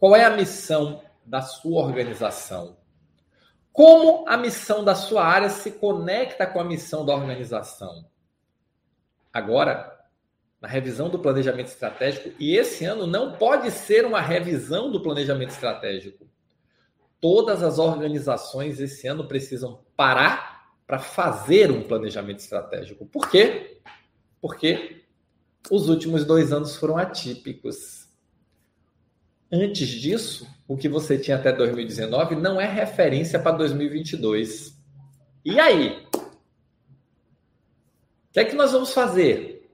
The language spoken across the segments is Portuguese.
Qual é a missão da sua organização? Como a missão da sua área se conecta com a missão da organização? Agora, na revisão do planejamento estratégico, e esse ano não pode ser uma revisão do planejamento estratégico. Todas as organizações esse ano precisam parar para fazer um planejamento estratégico. Por quê? Porque os últimos dois anos foram atípicos. Antes disso, o que você tinha até 2019 não é referência para 2022. E aí? O que é que nós vamos fazer?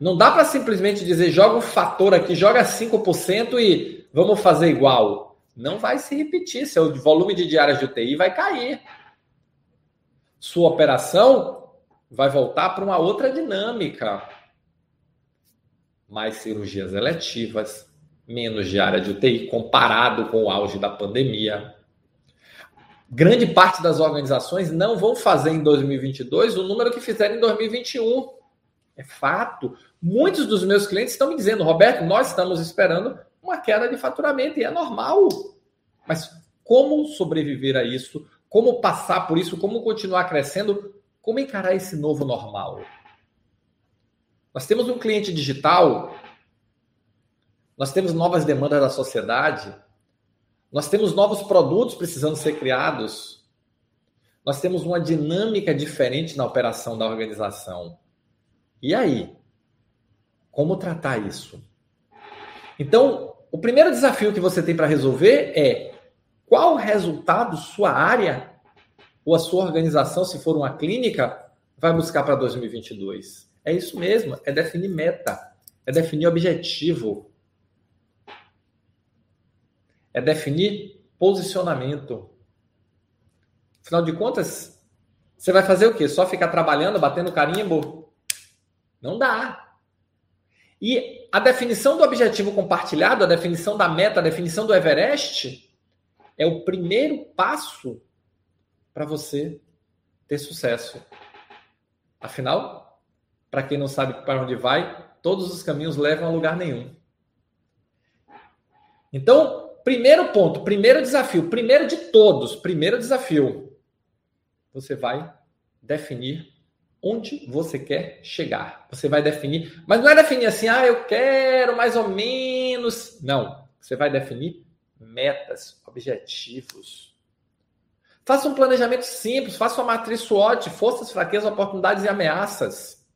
Não dá para simplesmente dizer joga um fator aqui, joga 5% e vamos fazer igual. Não vai se repetir, seu volume de diárias de UTI vai cair. Sua operação vai voltar para uma outra dinâmica. Mais cirurgias eletivas, menos diária de UTI comparado com o auge da pandemia. Grande parte das organizações não vão fazer em 2022 o número que fizeram em 2021. É fato. Muitos dos meus clientes estão me dizendo, Roberto, nós estamos esperando uma queda de faturamento e é normal. Mas como sobreviver a isso? Como passar por isso? Como continuar crescendo? Como encarar esse novo normal? Nós temos um cliente digital nós temos novas demandas da sociedade. Nós temos novos produtos precisando ser criados. Nós temos uma dinâmica diferente na operação da organização. E aí? Como tratar isso? Então, o primeiro desafio que você tem para resolver é qual resultado sua área ou a sua organização, se for uma clínica, vai buscar para 2022. É isso mesmo, é definir meta, é definir objetivo, é definir posicionamento. Afinal de contas, você vai fazer o quê? Só ficar trabalhando, batendo carimbo? Não dá. E a definição do objetivo compartilhado, a definição da meta, a definição do Everest é o primeiro passo para você ter sucesso. Afinal, para quem não sabe para onde vai, todos os caminhos levam a lugar nenhum. Então, Primeiro ponto, primeiro desafio, primeiro de todos, primeiro desafio. Você vai definir onde você quer chegar. Você vai definir, mas não é definir assim, ah, eu quero mais ou menos. Não. Você vai definir metas, objetivos. Faça um planejamento simples, faça uma matriz SWOT, forças, fraquezas, oportunidades e ameaças.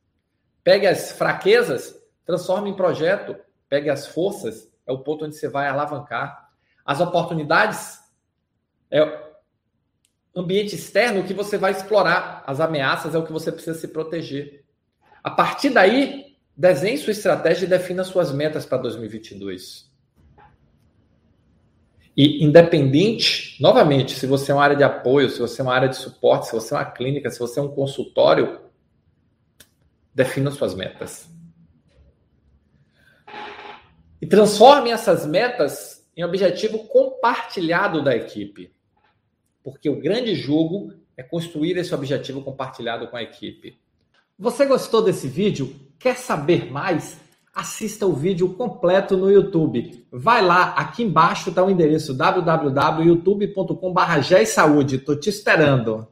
Pegue as fraquezas, transforme em projeto. Pegue as forças, é o ponto onde você vai alavancar. As oportunidades é ambiente externo que você vai explorar. As ameaças é o que você precisa se proteger. A partir daí, desenhe sua estratégia e defina suas metas para 2022. E independente, novamente, se você é uma área de apoio, se você é uma área de suporte, se você é uma clínica, se você é um consultório, defina suas metas. E transforme essas metas em objetivo compartilhado da equipe. Porque o grande jogo é construir esse objetivo compartilhado com a equipe. Você gostou desse vídeo? Quer saber mais? Assista o vídeo completo no YouTube. Vai lá, aqui embaixo está o endereço www.youtube.com.br. Estou te esperando.